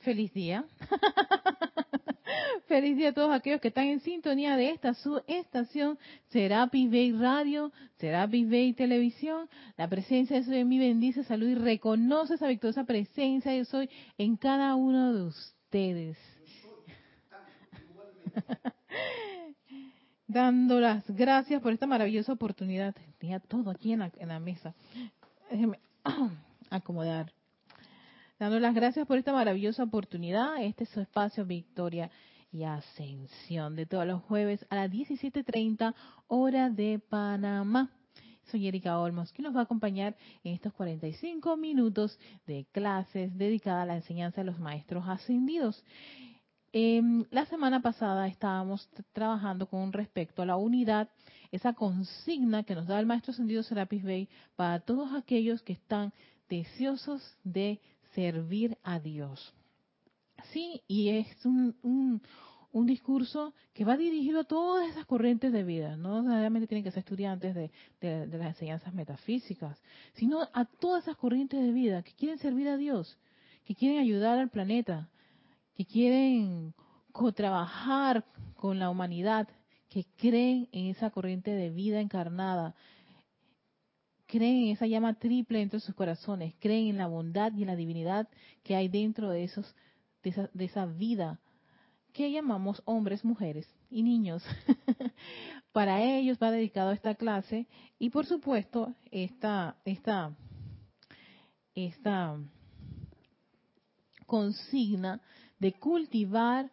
Feliz día. Feliz día a todos aquellos que están en sintonía de esta su estación Serapis Bay Radio, Serapis Bay Televisión. La presencia de Soy en mí bendice, salud y reconoce esa victoriosa presencia de Soy en cada uno de ustedes. Dando las gracias por esta maravillosa oportunidad. Tenía todo aquí en la, en la mesa. Déjenme acomodar dando las gracias por esta maravillosa oportunidad. Este es su espacio Victoria y Ascensión de todos los jueves a las 17.30 hora de Panamá. Soy Erika Olmos, que nos va a acompañar en estos 45 minutos de clases dedicadas a la enseñanza de los maestros ascendidos. Em, la semana pasada estábamos trabajando con respecto a la unidad, esa consigna que nos da el maestro ascendido Serapis Bey para todos aquellos que están deseosos de servir a Dios. Sí, y es un, un, discurso que va dirigido a todas esas corrientes de vida, no necesariamente tienen que ser estudiantes de, de, las enseñanzas metafísicas, sino a todas esas corrientes de vida que quieren servir a Dios, que quieren ayudar al planeta, que quieren co-trabajar con la humanidad, que creen en esa corriente de vida encarnada, creen en esa llama triple dentro de sus corazones, creen en la bondad y en la divinidad que hay dentro de esos de esa, de esa vida que llamamos hombres, mujeres y niños. Para ellos va dedicado esta clase y por supuesto esta esta esta consigna de cultivar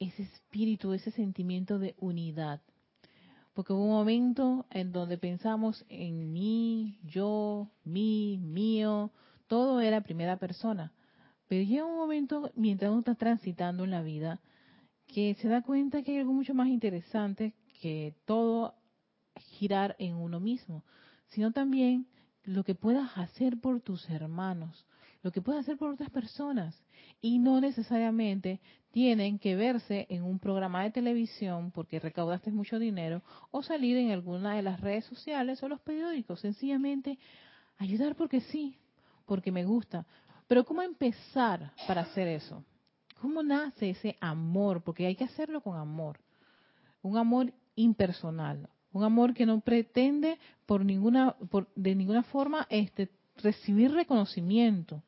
ese espíritu, ese sentimiento de unidad porque hubo un momento en donde pensamos en mí, yo, mí, mío, todo era primera persona. Pero llega un momento, mientras uno está transitando en la vida, que se da cuenta que hay algo mucho más interesante que todo girar en uno mismo, sino también lo que puedas hacer por tus hermanos, lo que puedas hacer por otras personas. Y no necesariamente tienen que verse en un programa de televisión porque recaudaste mucho dinero o salir en alguna de las redes sociales o los periódicos. Sencillamente ayudar porque sí, porque me gusta. Pero ¿cómo empezar para hacer eso? ¿Cómo nace ese amor? Porque hay que hacerlo con amor. Un amor impersonal, un amor que no pretende por ninguna por, de ninguna forma este recibir reconocimiento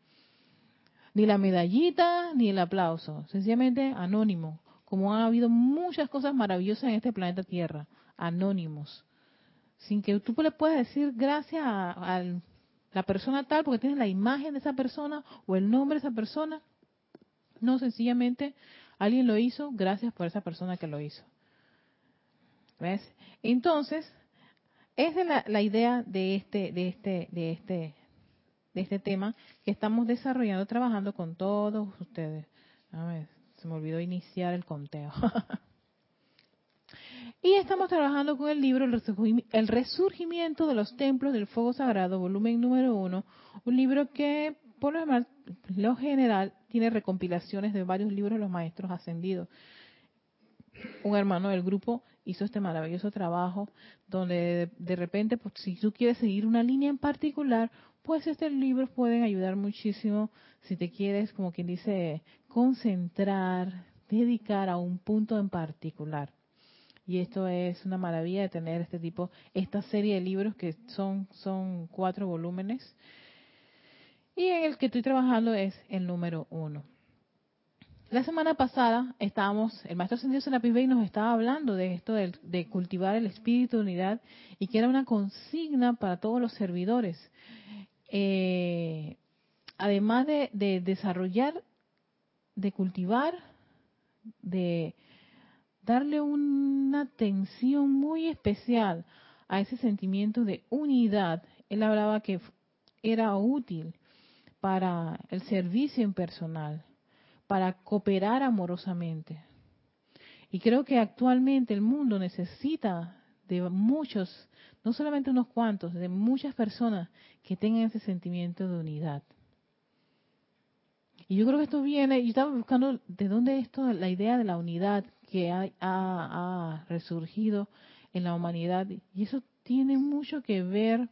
ni la medallita ni el aplauso, sencillamente anónimo, como ha habido muchas cosas maravillosas en este planeta Tierra, anónimos, sin que tú le puedas decir gracias a, la persona tal porque tienes la imagen de esa persona o el nombre de esa persona, no, sencillamente alguien lo hizo, gracias por esa persona que lo hizo. ¿Ves? Entonces, esa es la, la idea de este, de este, de este, de este tema que estamos desarrollando, trabajando con todos ustedes. A ver, se me olvidó iniciar el conteo. y estamos trabajando con el libro El resurgimiento de los templos del fuego sagrado, volumen número uno, un libro que por lo general tiene recompilaciones de varios libros de los maestros ascendidos. Un hermano del grupo hizo este maravilloso trabajo donde de, repente, pues, si tú quieres seguir una línea en particular, pues estos libros pueden ayudar muchísimo si te quieres, como quien dice, concentrar, dedicar a un punto en particular. Y esto es una maravilla de tener este tipo, esta serie de libros que son, son cuatro volúmenes. Y en el que estoy trabajando es el número uno. La semana pasada estábamos, el maestro Ascendido Serapis nos estaba hablando de esto de, de, cultivar el espíritu de unidad y que era una consigna para todos los servidores eh, además de, desarrollar, de cultivar, de darle una atención muy especial a ese sentimiento de unidad, él hablaba que era útil para el servicio impersonal, para cooperar amorosamente. Y creo que actualmente el mundo necesita de muchos, no solamente unos cuantos, de muchas personas que tengan ese sentimiento de unidad. Y yo creo que esto viene, yo estaba buscando de dónde esto, la idea de la unidad que ha, ha, resurgido en la humanidad, y eso tiene mucho que ver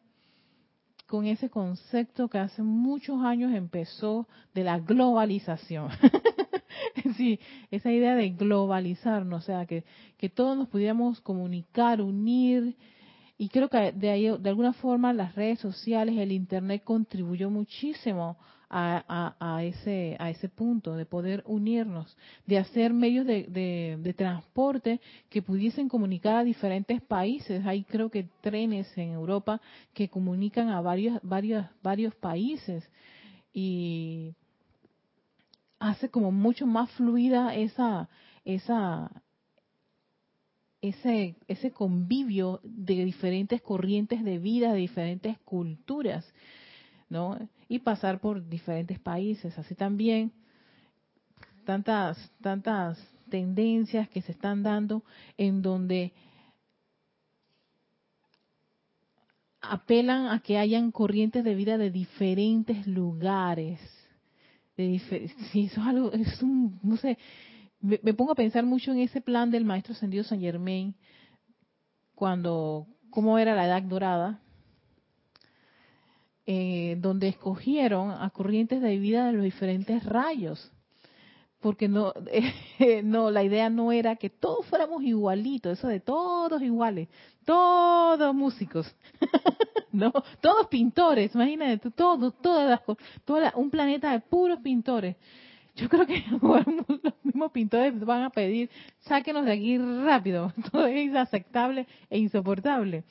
con ese concepto que hace muchos años empezó de la globalización. sí, esa idea de globalizarnos, o sea, que, que todos nos pudiéramos comunicar, unir, y creo que de ahí, de alguna forma, las redes sociales, el Internet contribuyó muchísimo a, ese, a ese punto de poder unirnos, de hacer medios de, de, transporte que pudiesen comunicar a diferentes países. Hay creo que trenes en Europa que comunican a varios, varios, varios países y hace como mucho más fluida esa, esa, ese, ese convivio de diferentes corrientes de vida, de diferentes culturas. ¿No? Y pasar por diferentes países. Así también tantas, tantas tendencias que se están dando en donde apelan a que hayan corrientes de vida de diferentes lugares. De eso es algo, es un, no sé, me, pongo a pensar mucho en ese plan del maestro ascendido San Germain, cuando, cómo era la edad dorada, eh, donde escogieron a corrientes de vida de los diferentes rayos. Porque no, no, la idea no era que todos fuéramos igualitos, eso de todos iguales, todos músicos, no, todos pintores, imagínate, todos, todas las, un planeta de puros pintores. Yo creo que los mismos pintores van a pedir, sáquenos de aquí rápido, todo es inaceptable e insoportable.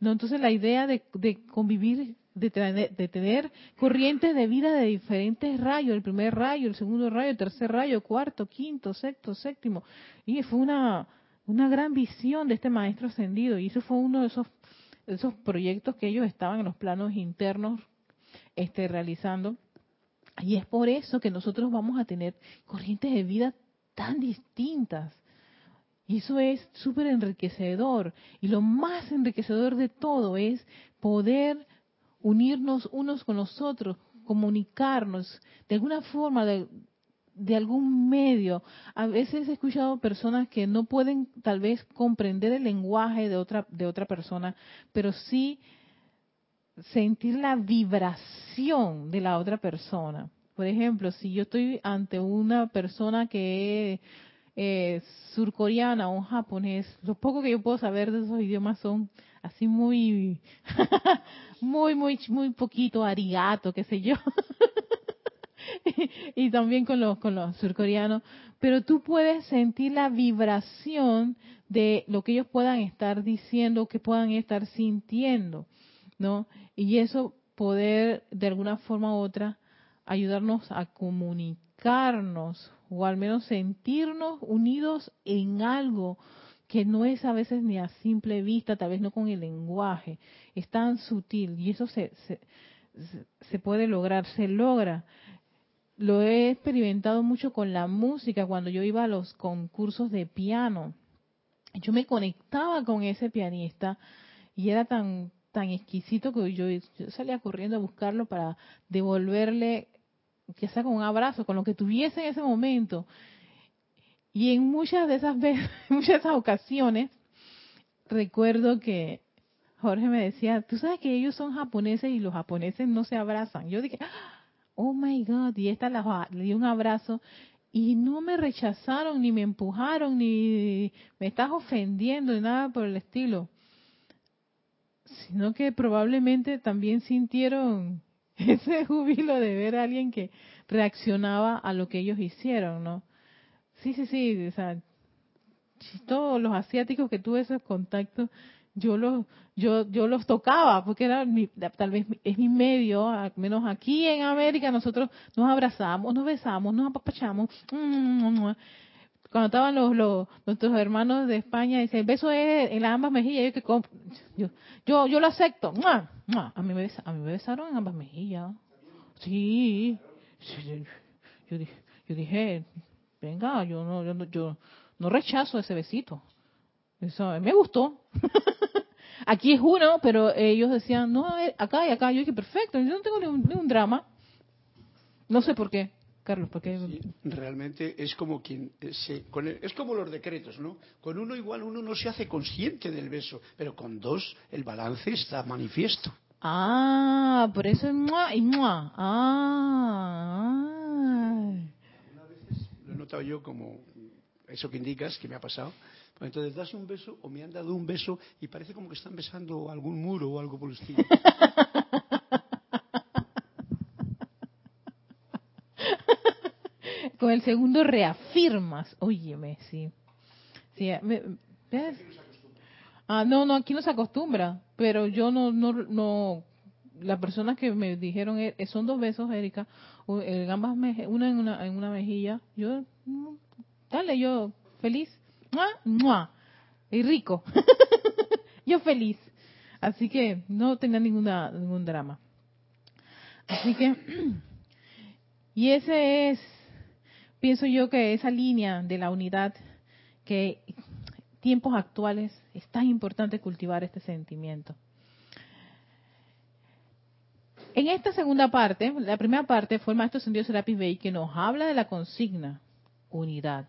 No, entonces la idea de, de convivir de tener, corrientes de vida de diferentes rayos, el primer rayo, el segundo rayo, el tercer rayo, cuarto, quinto, sexto, séptimo. Y fue una, una gran visión de este maestro ascendido. Y eso fue uno de esos, esos proyectos que ellos estaban en los planos internos este, realizando. Y es por eso que nosotros vamos a tener corrientes de vida tan distintas. Y eso es súper enriquecedor. Y lo más enriquecedor de todo es poder unirnos unos con los otros, comunicarnos de alguna forma, de, de algún medio. A veces he escuchado personas que no pueden tal vez comprender el lenguaje de otra, de otra persona, pero sí sentir la vibración de la otra persona. Por ejemplo, si yo estoy ante una persona que es eh, surcoreana o un japonés, lo poco que yo puedo saber de esos idiomas son así muy, muy, muy, muy poquito arigato, qué sé yo. y, también con los, con los surcoreanos. Pero tú puedes sentir la vibración de lo que ellos puedan estar diciendo, que puedan estar sintiendo, ¿no? Y eso poder, de alguna forma u otra, ayudarnos a comunicarnos o al menos sentirnos unidos en algo que no es a veces ni a simple vista, tal vez no con el lenguaje, es tan sutil y eso se, se, se puede lograr, se logra. Lo he experimentado mucho con la música cuando yo iba a los concursos de piano. Yo me conectaba con ese pianista y era tan tan exquisito que yo, salía corriendo a buscarlo para devolverle, que sea con un abrazo, con lo que tuviese en ese momento. Y en muchas de esas veces, muchas de esas ocasiones, recuerdo que Jorge me decía, tú sabes que ellos son japoneses y los japoneses no se abrazan. Yo dije, oh my God, y esta le dio un abrazo y no me rechazaron, ni me empujaron, ni me estás ofendiendo, ni nada por el estilo. Sino que probablemente también sintieron ese júbilo de ver a alguien que reaccionaba a lo que ellos hicieron, ¿no? Sí, sí, sí, o sea, todos los asiáticos que tuve esos contactos, yo los, yo, yo los tocaba, porque era mi, tal vez es mi medio, al menos aquí en América nosotros nos abrazamos, nos besamos, nos apapachamos. Cuando estaban los, los nuestros hermanos de España, dice, el beso es en las ambas mejillas, yo que yo, yo, lo acepto. A mí me a mí me besaron en ambas mejillas. Sí, yo, dije, yo dije, venga, yo no, yo, yo no rechazo ese besito. Eso me gustó. Aquí es uno, pero ellos decían, no, acá y acá. Yo dije, perfecto, yo no tengo ningún, drama. No sé por qué, Carlos, porque realmente es como quien se, con es como los decretos, ¿no? Con uno igual uno no se hace consciente del beso, pero con dos el balance está manifiesto. Ah, por eso es mua y mua. Ah. Una veces lo he notado yo como eso que indicas, que me ha pasado. Pues entonces das un beso o me han dado un beso y parece como que están besando algún muro o algo por el estilo. Con el segundo reafirmas. Óyeme, sí. sí me- ¿ves? Ah, no, no, aquí no se acostumbra, pero yo no, no, no, las personas que me dijeron eh, son dos besos, Erika, ambas una en una en una mejilla, yo, dale, yo feliz, ¡Mua! Y rico, yo feliz, así que no tenga ninguna ningún drama, así que y ese es, pienso yo que esa línea de la unidad que tiempos actuales es tan importante cultivar este sentimiento. En esta segunda parte, la primera parte fue el maestro Sendido Serapis Bey que nos habla de la consigna unidad.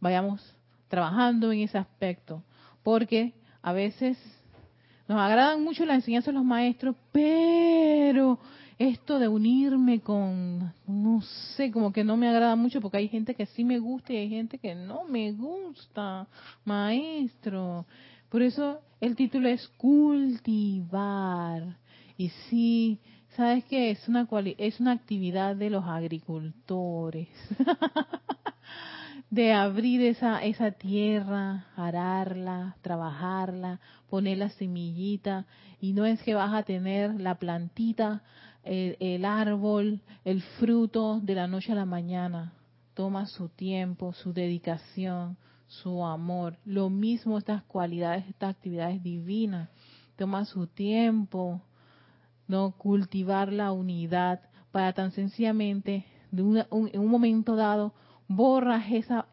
Vayamos trabajando en ese aspecto, porque a veces nos agradan mucho las enseñanzas de los maestros, pero esto de unirme con, no sé, como que no me agrada mucho porque hay gente que sí me gusta y hay gente que no me gusta, maestro. Por eso el título es cultivar. Y sí, ¿sabes qué? Es una, es una actividad de los agricultores. de abrir esa, esa tierra, ararla, trabajarla, poner la semillita, y no es que vas a tener la plantita, el, el árbol, el fruto de la noche a la mañana. Toma su tiempo, su dedicación, su amor. Lo mismo estas cualidades, estas actividades divinas. Toma su tiempo, no cultivar la unidad para tan sencillamente de una- un- en un momento dado borras esa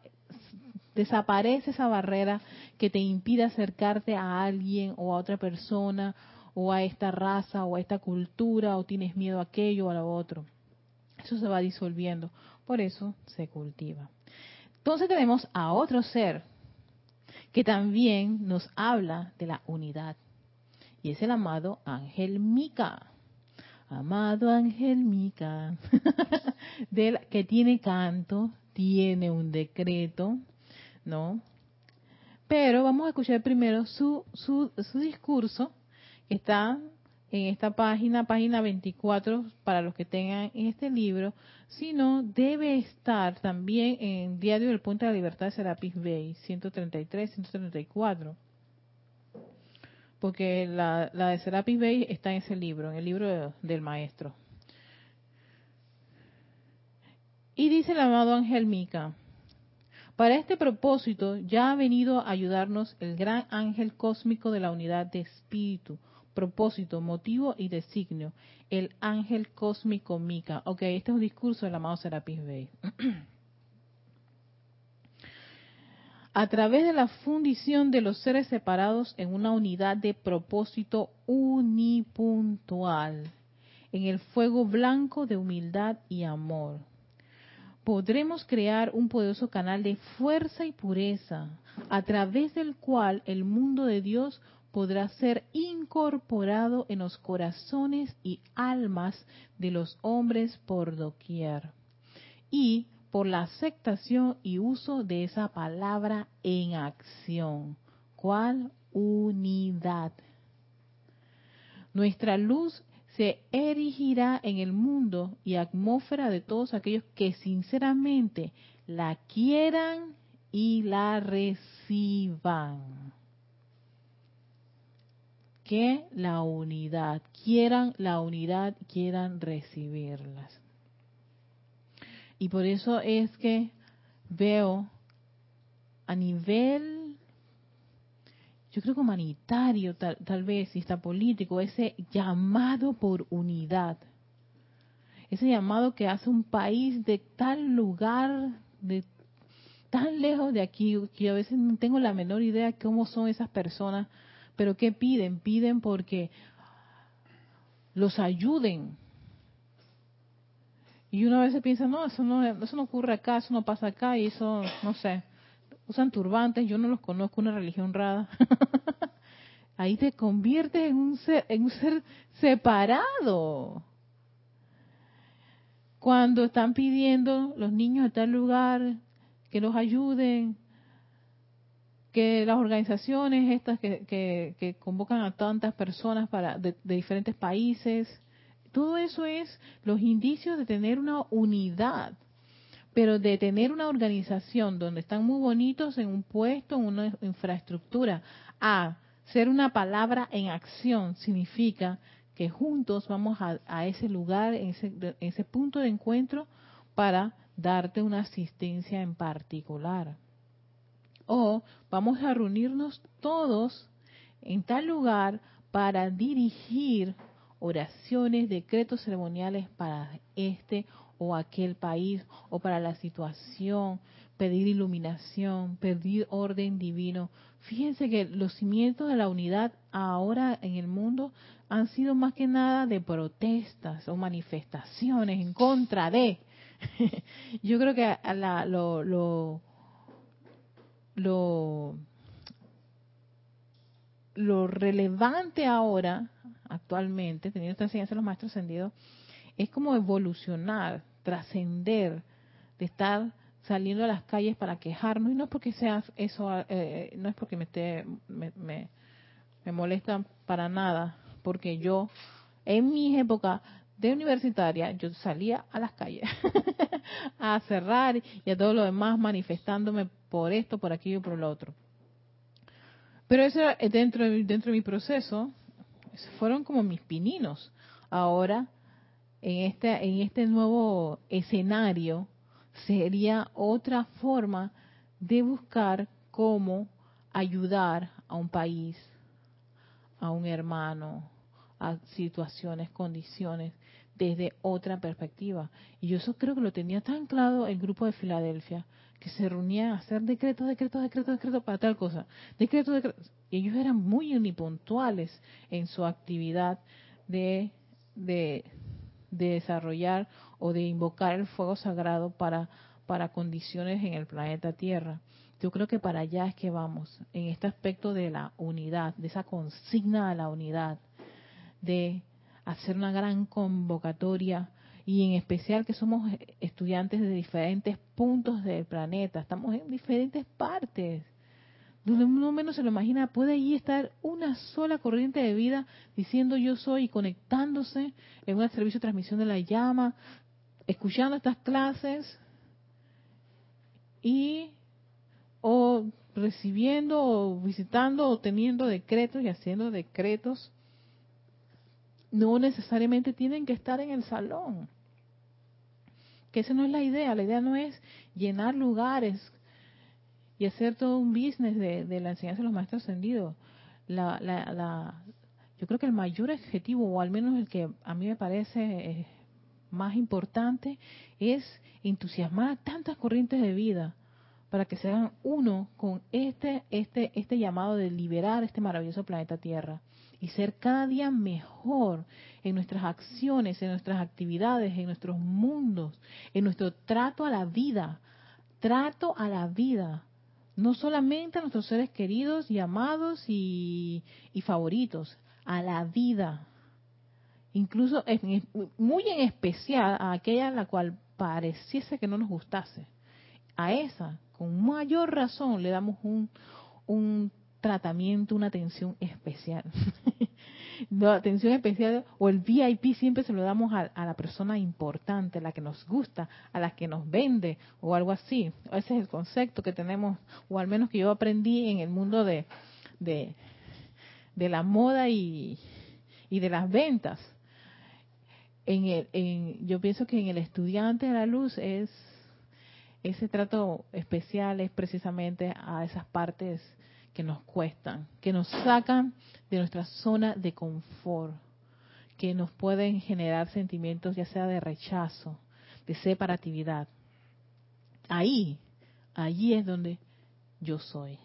desaparece esa barrera que te impide acercarte a alguien o a otra persona o a esta raza o a esta cultura o tienes miedo a aquello o a lo otro. Eso se va disolviendo, por eso se cultiva. Entonces tenemos a otro ser que también nos habla de la unidad y es el amado Ángel Mica. Amado Ángel Mica, del, que tiene canto, tiene un decreto, ¿no? Pero vamos a escuchar primero su, su, su discurso, que está en esta página, página 24, para los que tengan este libro, sino debe estar también en Diario del Puente de la Libertad de Serapis Bay, 133, 134 porque la, la de Serapis Bay está en ese libro, en el libro de- del maestro. Y dice el amado Ángel Mica, para este propósito ya ha venido a ayudarnos el gran ángel cósmico de la unidad de espíritu, propósito, motivo y designio, el ángel cósmico Mica. Ok, este es un discurso del amado Serapis Bay. a través de la fundición de los seres separados en una unidad de propósito unipuntual, en el fuego blanco de humildad y amor. Podremos crear un poderoso canal de fuerza y pureza, a través del cual el mundo de Dios podrá ser incorporado en los corazones y almas de los hombres por doquier. Y por la aceptación y uso de esa palabra en acción. ¿Cuál? Unidad. Nuestra luz se erigirá en el mundo y atmósfera de todos aquellos que sinceramente la quieran y la reciban. Que la unidad, quieran la unidad, quieran recibirlas. Y por eso es que veo a nivel, yo creo que humanitario tal, tal vez, y está político, ese llamado por unidad. Ese llamado que hace un país de tal lugar, de tan lejos de aquí, que a veces no tengo la menor idea cómo son esas personas, pero ¿qué piden? Piden porque los ayuden, y uno a veces piensa, no, eso no, eso no ocurre acá, eso no pasa acá, y eso, no sé, usan turbantes, yo no los conozco, una religión rara. ahí te conviertes en un ser, en un ser separado. Cuando están pidiendo los niños de tal lugar que los ayuden, que las organizaciones estas que, que, convocan a tantas personas para de, diferentes países, todo eso es los indicios de tener una unidad, pero de tener una organización donde están muy bonitos en un puesto, en una infraestructura, a ser una palabra en acción significa que juntos vamos a, ese lugar, ese, ese punto de encuentro para darte una asistencia en particular. O vamos a reunirnos todos en tal lugar para dirigir oraciones, decretos ceremoniales para este o aquel país o para la situación, pedir iluminación, pedir orden divino. Fíjense que los cimientos de la unidad ahora en el mundo han sido más que nada de protestas o manifestaciones en contra de. Yo creo que la, lo, lo lo, lo relevante ahora, actualmente, teniendo esta enseñanza de los maestros ascendidos, es como evolucionar, trascender, de estar saliendo a las calles para quejarnos, y no es porque sea eso, eh, no es porque me esté, me, me, me molesta para nada, porque yo, en mi época de universitaria, yo salía a las calles a cerrar y a todo lo demás manifestándome por esto, por aquello, por lo otro. Pero eso dentro de, dentro de mi proceso, fueron como mis pininos. Ahora, en este, en este nuevo escenario, sería otra forma de buscar cómo ayudar a un país, a un hermano, a situaciones, condiciones, desde otra perspectiva. Y yo eso creo que lo tenía tan claro el grupo de Filadelfia, que se reunía a hacer decretos, decretos, decretos, decretos para tal cosa. Decretos, decretos. Y ellos eran muy unipuntuales en su actividad de, de, desarrollar o de invocar el fuego sagrado para, para condiciones en el planeta Tierra. Yo creo que para allá es que vamos, en este aspecto de la unidad, de esa consigna a la unidad, de hacer una gran convocatoria y en especial que somos estudiantes de diferentes puntos del planeta, estamos en diferentes partes. Donde uno menos se lo imagina, puede allí estar una sola corriente de vida diciendo yo soy y conectándose en un servicio de transmisión de la llama, escuchando estas clases y o recibiendo o visitando o teniendo decretos y haciendo decretos no necesariamente tienen que estar en el salón. Que esa no es la idea. La idea no es llenar lugares y hacer todo un business de, la enseñanza de los maestros ascendidos. La, la, yo creo que el mayor objetivo, o al menos el que a mí me parece eh, más importante, es entusiasmar a tantas corrientes de vida para que sean uno con este, este, este llamado de liberar este maravilloso planeta Tierra y ser cada día mejor en nuestras acciones, en nuestras actividades, en nuestros mundos, en nuestro trato a la vida, trato a la vida, no solamente a nuestros seres queridos y amados y, favoritos, a la vida, incluso muy en especial a aquella a la cual pareciese que no nos gustase, a esa, con mayor razón le damos un, un tratamiento, una atención especial. la atención especial o el VIP siempre se lo damos a, la persona importante, a la que nos gusta, a la que nos vende o algo así. Ese es el concepto que tenemos, o al menos que yo aprendí en el mundo de, de, la moda y, y de las ventas. En el, en, yo pienso que en el estudiante de la luz es ese trato especial es precisamente a esas partes que nos cuestan, que nos sacan de nuestra zona de confort, que nos pueden generar sentimientos ya sea de rechazo, de separatividad. Ahí, allí es donde yo soy.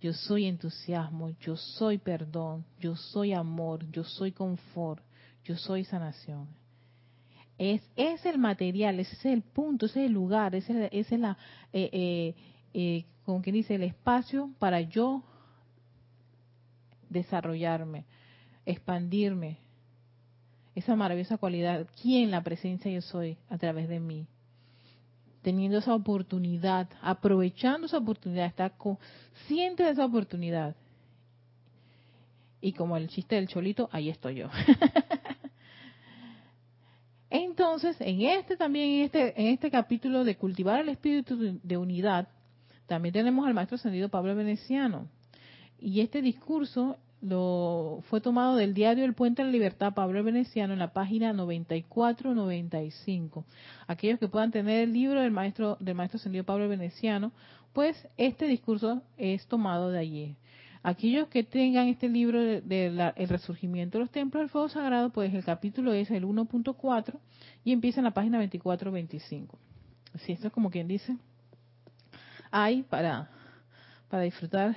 Yo soy entusiasmo, yo soy perdón, yo soy amor, yo soy confort, yo soy sanación. Es, es el material, es el punto, es el lugar, es la, eh, eh, eh, como quien dice, el espacio para yo desarrollarme, expandirme. Esa maravillosa cualidad, ¿quién la presencia yo soy a través de mí? Teniendo esa oportunidad, aprovechando esa oportunidad, estar consciente de esa oportunidad. Y como el chiste del cholito, ahí estoy yo. Entonces, en este también, en este, en este capítulo de cultivar el espíritu de unidad, también tenemos al maestro ascendido Pablo Veneciano. Y este discurso lo fue tomado del diario El Puente de la Libertad Pablo Veneciano en la página 94-95. Aquellos que puedan tener el libro del maestro del maestro ascendido Pablo Veneciano, pues este discurso es tomado de allí. Aquellos que tengan este libro del de, El Resurgimiento de los Templos del Fuego Sagrado, pues el capítulo es el 1.4 y empieza en la página 24-25. Así, esto es como quien dice, hay para, para disfrutar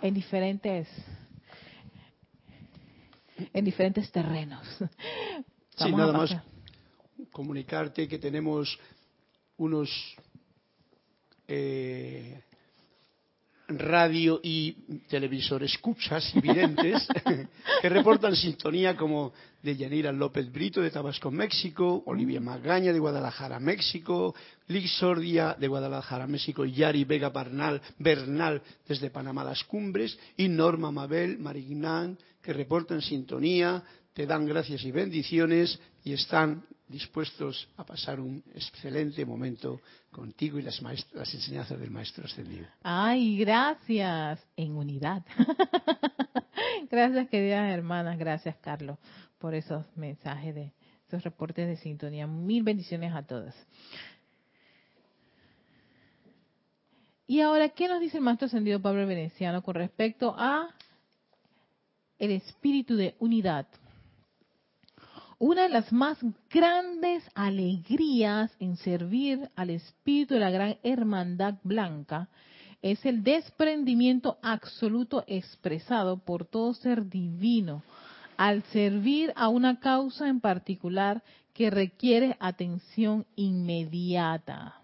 en diferentes en diferentes terrenos. sí, nada más comunicarte que tenemos unos eh, radio y televisor escuchas videntes que reportan sintonía como de Yanira López Brito de Tabasco, México, Olivia Magaña de Guadalajara, México, Liz Sordia de Guadalajara, México, Yari Vega Bernal, Bernal desde Panamá Las Cumbres y Norma Mabel Marignán que reportan sintonía, te dan gracias y bendiciones y están dispuestos a pasar un excelente momento contigo y las, las enseñanzas del Maestro Ascendido. Ay, gracias, en unidad. gracias, queridas hermanas, gracias, Carlos, por esos mensajes de esos reportes de sintonía. Mil bendiciones a todas. Y ahora, ¿qué nos dice el Maestro Ascendido Pablo Veneciano con respecto a el espíritu de unidad? Una de las más grandes alegrías en servir al espíritu de la gran hermandad blanca es el desprendimiento absoluto expresado por todo ser divino al servir a una causa en particular que requiere atención inmediata.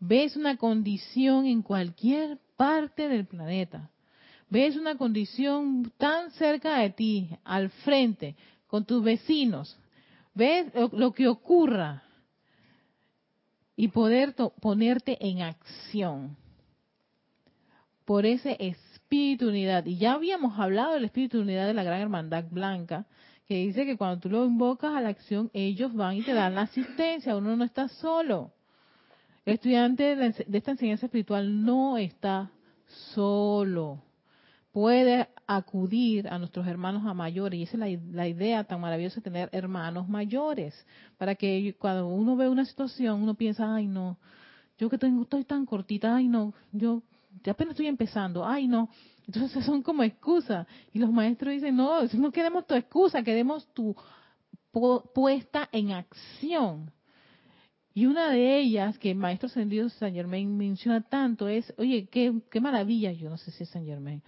Ves una condición en cualquier parte del planeta, ves una condición tan cerca de ti, al frente, con tus vecinos, ves lo, que ocurra y poder ponerte en acción por ese espíritu de unidad. Y ya habíamos hablado del espíritu de unidad de la Gran Hermandad Blanca, que dice que cuando tú lo invocas a la acción, ellos van y te dan la asistencia, uno no está solo. El estudiante de esta enseñanza espiritual no está solo puede acudir a nuestros hermanos a mayores. Y esa es la, idea tan maravillosa de tener hermanos mayores. Para que cuando uno ve una situación, uno piensa, ay no, yo que tengo, estoy tan cortita, ay no, yo apenas estoy empezando, ay no. Entonces son como excusas. Y los maestros dicen, no, no queremos tu excusa, queremos tu puesta en acción. Y una de ellas, que el maestro ascendido San Germain menciona tanto, es, oye, qué, qué maravilla, yo no sé si es San Germain,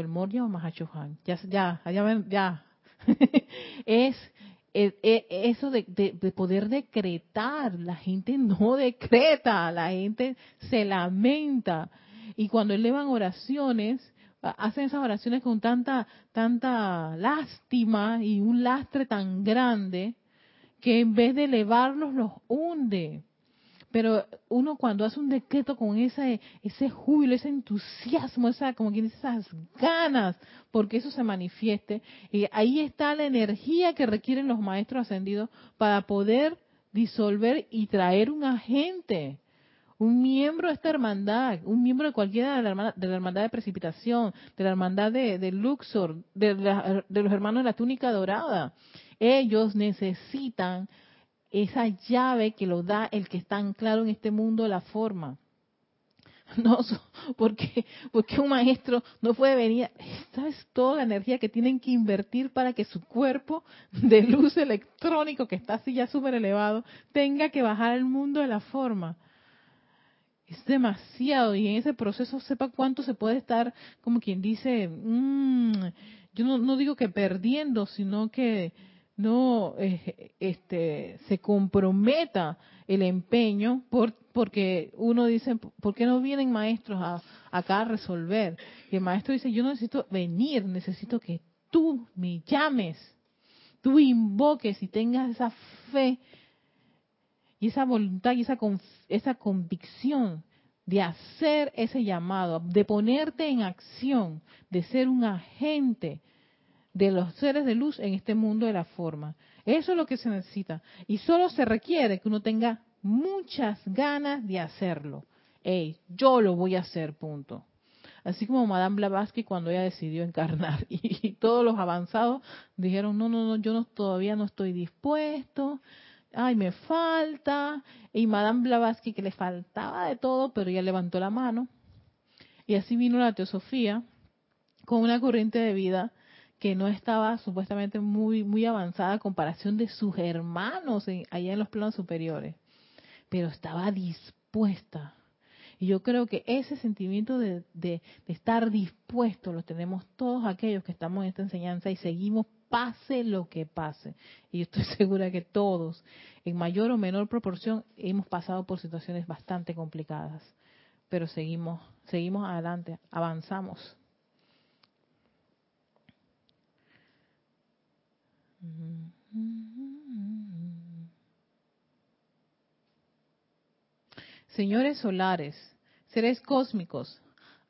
el Moria o Mahachohan, ya, ya, ya, es eso de, poder decretar, la gente no decreta, la gente se lamenta. Y cuando elevan oraciones, hacen esas oraciones con tanta, tanta lástima y un lastre tan grande que en vez de elevarlos los hunde. Pero uno cuando hace un decreto con ese, ese júbilo, ese entusiasmo, esa, como quien dice, esas ganas, porque eso se manifieste, y ahí está la energía que requieren los maestros ascendidos para poder disolver y traer un agente, un miembro de esta hermandad, un miembro de cualquiera de la hermandad de, la hermandad de precipitación, de la hermandad de, Luxor, de, de los hermanos de la túnica dorada. Ellos necesitan esa llave que lo da el que está anclado en este mundo la forma. No, porque, porque un maestro no puede venir, esta es toda la energía que tienen que invertir para que su cuerpo de luz electrónico, que está así ya súper elevado, tenga que bajar al mundo de la forma. Es demasiado y en ese proceso sepa cuánto se puede estar, como quien dice, mmm, yo no, no digo que perdiendo, sino que no eh, este, se comprometa el empeño por, porque uno dice, ¿por qué no vienen maestros a, acá a resolver? Y el maestro dice, yo no necesito venir, necesito que tú me llames, tú invoques y tengas esa fe y esa voluntad y esa, esa convicción de hacer ese llamado, de ponerte en acción, de ser un agente de los seres de luz en este mundo de la forma. Eso es lo que se necesita. Y solo se requiere que uno tenga muchas ganas de hacerlo. Ey, yo lo voy a hacer, punto. Así como Madame Blavatsky cuando ella decidió encarnar y, todos los avanzados dijeron, no, no, no, yo no, todavía no estoy dispuesto, ay, me falta. Y Madame Blavatsky que le faltaba de todo, pero ella levantó la mano. Y así vino la teosofía con una corriente de vida que no estaba supuestamente muy, muy avanzada a comparación de sus hermanos allá en los planos superiores, pero estaba dispuesta. Y yo creo que ese sentimiento de, de, estar dispuesto lo tenemos todos aquellos que estamos en esta enseñanza y seguimos pase lo que pase. Y yo estoy segura que todos, en mayor o menor proporción, hemos pasado por situaciones bastante complicadas, pero seguimos, seguimos adelante, avanzamos. Señores solares, seres cósmicos,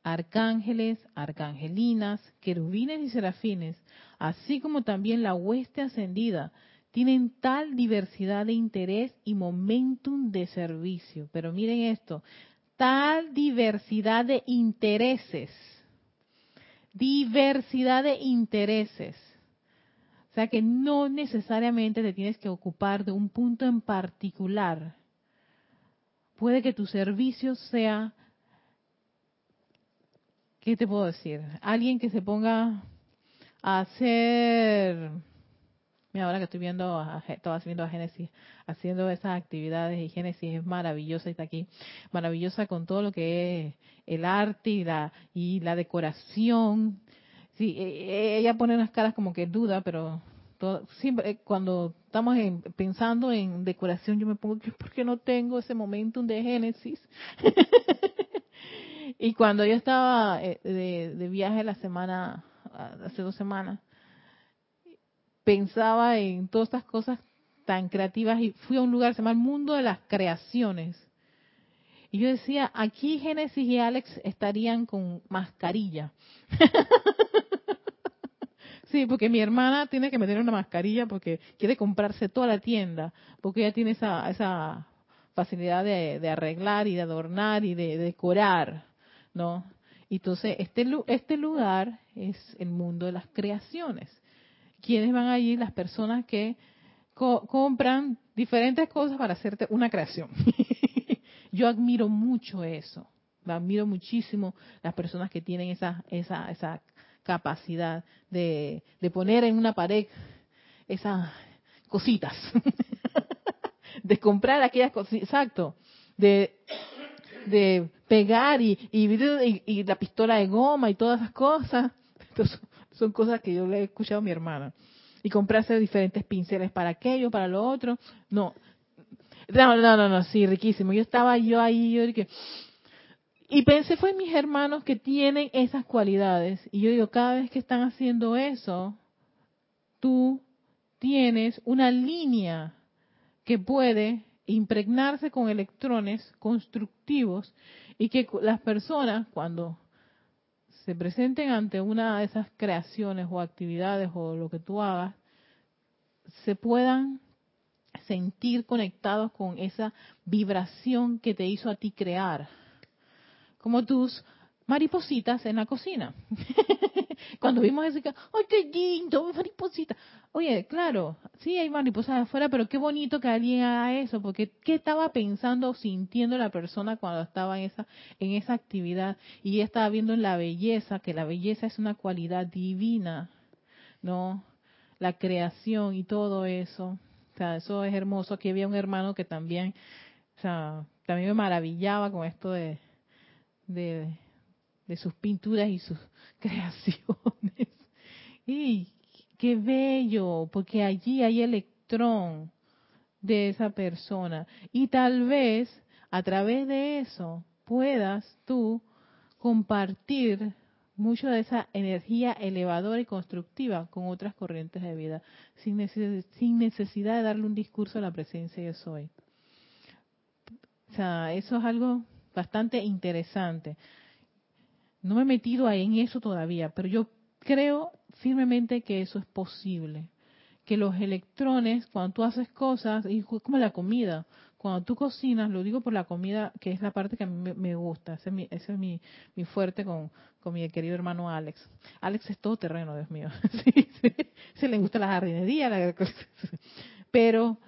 arcángeles, arcangelinas, querubines y serafines, así como también la hueste ascendida, tienen tal diversidad de interés y momentum de servicio. Pero miren esto, tal diversidad de intereses, diversidad de intereses sea que no necesariamente te tienes que ocupar de un punto en particular. Puede que tu servicio sea, ¿qué te puedo decir? Alguien que se ponga a hacer, mira, ahora que estoy viendo, estaba viendo a Génesis, haciendo esas actividades y Génesis es maravillosa, está aquí, maravillosa con todo lo que es el arte y la, y la decoración Sí, e, e, ella pone unas caras como que duda, pero siempre eh, cuando estamos pensando en decoración, yo me pongo que ¿por qué no tengo ese momentum de Génesis? y cuando yo estaba eh, de, de, viaje la semana, hace dos semanas, pensaba en todas estas cosas tan creativas y fui a un lugar, se llama el mundo de las creaciones. Y yo decía, aquí Génesis y Alex estarían con mascarilla. Sí, porque mi hermana tiene que meter una mascarilla porque quiere comprarse toda la tienda, porque ella tiene esa, esa facilidad de, arreglar y de adornar y de, decorar, ¿no? Entonces, este, este lugar es el mundo de las creaciones. ¿Quiénes van allí? Las personas que compran diferentes cosas para hacerte una creación. Yo admiro mucho eso. Admiro muchísimo las personas que tienen esa, esa, esa capacidad de, poner en una pared esas cositas, de comprar aquellas cosas, exacto, de, de pegar y, y, la pistola de goma y todas esas cosas. son cosas que yo le he escuchado a mi hermana. Y comprarse diferentes pinceles para aquello, para lo otro. No, no, no, no, no sí, riquísimo. Yo estaba yo ahí, yo dije, y pensé fue mis hermanos que tienen esas cualidades. Y yo digo, cada vez que están haciendo eso, tú tienes una línea que puede impregnarse con electrones constructivos y que las personas cuando se presenten ante una de esas creaciones o actividades o lo que tú hagas, se puedan sentir conectados con esa vibración que te hizo a ti crear como tus maripositas en la cocina. Cuando vimos eso, ¡ay, qué lindo, mariposita! Oye, claro, sí hay mariposas afuera, pero qué bonito que alguien haga eso, porque ¿qué estaba pensando o sintiendo la persona cuando estaba en esa, en esa actividad? Y estaba viendo la belleza, que la belleza es una cualidad divina, ¿no? La creación y todo eso. O sea, eso es hermoso. Aquí había un hermano que también, o sea, también me maravillaba con esto de, de, sus pinturas y sus creaciones. Y qué bello, porque allí hay electrón de esa persona. Y tal vez a través de eso puedas tú compartir mucho de esa energía elevadora y constructiva con otras corrientes de vida, sin, necesidad de darle un discurso a la presencia yo soy. O sea, eso es algo bastante interesante. No me he metido ahí en eso todavía, pero yo creo firmemente que eso es posible. Que los electrones, cuando tú haces cosas, y como la comida, cuando tú cocinas, lo digo por la comida, que es la parte que a mí me gusta, ese es mi, mi, fuerte con, con, mi querido hermano Alex. Alex es todo terreno, Dios mío. sí, Se le gusta la jardinería, la... pero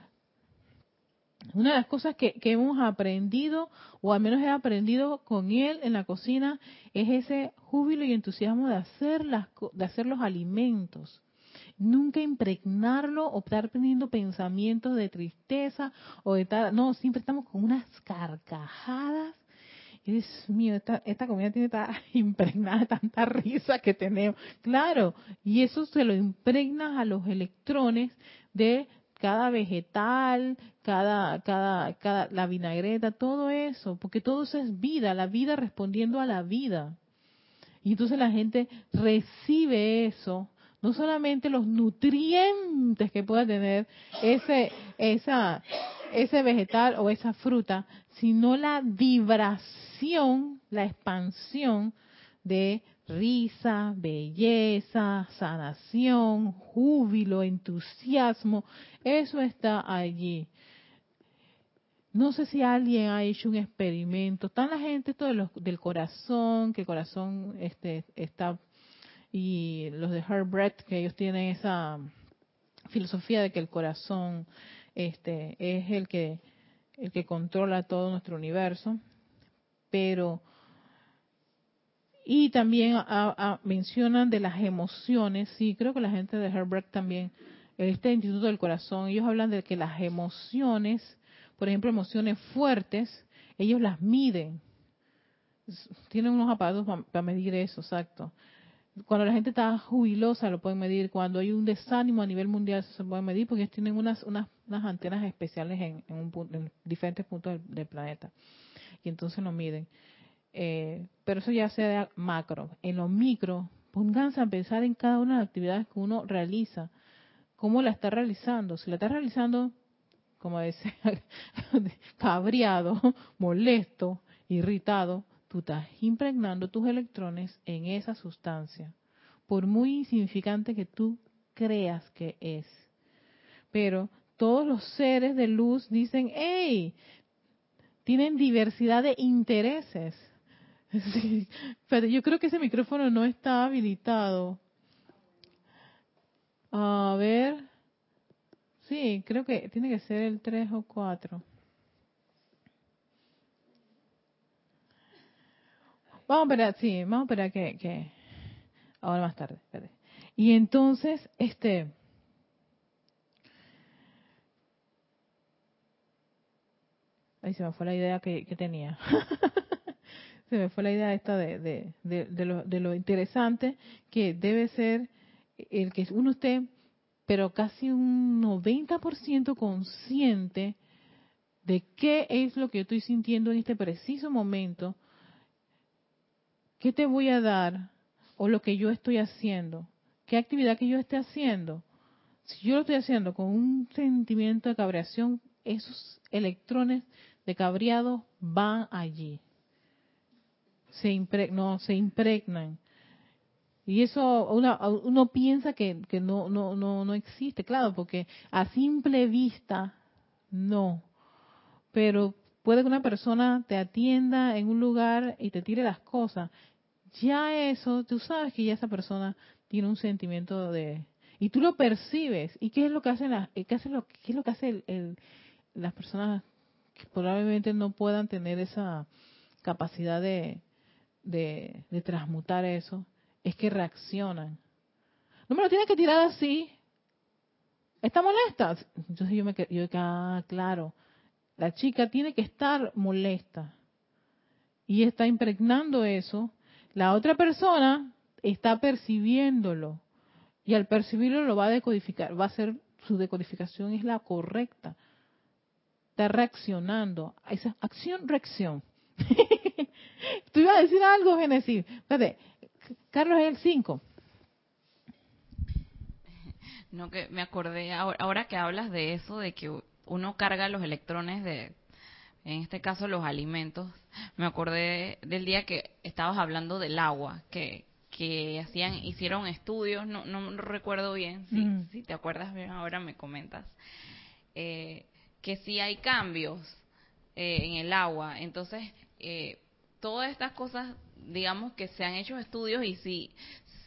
una de las cosas que, que, hemos aprendido, o al menos he aprendido con él en la cocina, es ese júbilo y entusiasmo de hacer, las, de hacer los alimentos nunca impregnarlo o estar teniendo pensamientos de tristeza o de tal, no, siempre estamos con unas carcajadas. Y Dios mío, esta, esta comida tiene impregnada tanta risa que tenemos. Claro, y eso se lo impregnas a los electrones de cada vegetal, cada, cada, cada, la vinagreta, todo eso, porque todo eso es vida, la vida respondiendo a la vida. Y entonces la gente recibe eso no solamente los nutrientes que pueda tener ese, esa, ese vegetal o esa fruta, sino la vibración, la expansión de risa, belleza, sanación, júbilo, entusiasmo, eso está allí. No sé si alguien ha hecho un experimento. Está la gente esto del corazón, que el corazón este, está y los de Herbert, que ellos tienen esa filosofía de que el corazón este, es el que, el que controla todo nuestro universo, pero y también mencionan de las emociones, sí, creo que la gente de Herbert también, este Instituto del Corazón, ellos hablan de que las emociones, por ejemplo, emociones fuertes, ellos las miden. Tienen unos aparatos para medir eso, exacto cuando la gente está jubilosa lo pueden medir, cuando hay un desánimo a nivel mundial se puede medir porque ellos tienen unas, unas, unas antenas especiales en, en, diferentes puntos del, planeta y entonces lo miden. Eh, pero eso ya sea macro. En lo micro, pónganse a pensar en cada una de las actividades que uno realiza, cómo la está realizando. Si la está realizando, como decía, cabreado, molesto, irritado, tú estás impregnando tus electrones en esa sustancia, por muy insignificante que tú creas que es. Pero todos los seres de luz dicen, hey, tienen diversidad de intereses. pero yo creo que ese micrófono no está habilitado. A ver. Sí, creo que tiene que ser el 3 o 4. Vamos a esperar, sí, vamos a esperar que, que... ahora más tarde. Y entonces, este, ahí se me fue la idea que, tenía. se me fue la idea esta de, de, de, lo, de lo interesante que debe ser el que uno esté, pero casi un 90% consciente de qué es lo que yo estoy sintiendo en este preciso momento ¿Qué te voy a dar? O lo que yo estoy haciendo. ¿Qué actividad que yo esté haciendo? Si yo lo estoy haciendo con un sentimiento de cabreación, esos electrones de cabreado van allí. Se no, se impregnan. Y eso uno, uno piensa que, que no, no, no, no existe, claro, porque a simple vista no. Pero puede que una persona te atienda en un lugar y te tire las cosas ya eso, tú sabes que ya esa persona tiene un sentimiento de... Y tú lo percibes. ¿Y qué es lo que hacen las, qué hace lo, qué es lo que hace el, las personas que probablemente no puedan tener esa capacidad de, de, transmutar eso? Es que reaccionan. No me lo tienes que tirar así. ¿Está molesta? Entonces yo me yo ah, claro. La chica tiene que estar molesta. Y está impregnando eso la otra persona está percibiéndolo Y al percibirlo lo va a decodificar, va a ser, su decodificación es la correcta. Está reaccionando. Esa acción-reacción. Tú ibas a decir algo, Genesis. Espérate. Carlos es el 5. No, que me acordé, ahora, que hablas de eso, de que uno carga los electrones de, en este caso los alimentos, me acordé del día que estabas hablando del agua, que, que hacían, hicieron estudios, no, no recuerdo bien, si, si te acuerdas bien ahora me comentas, eh, que si hay cambios eh, en el agua, entonces eh, todas estas cosas, digamos que se han hecho estudios y si,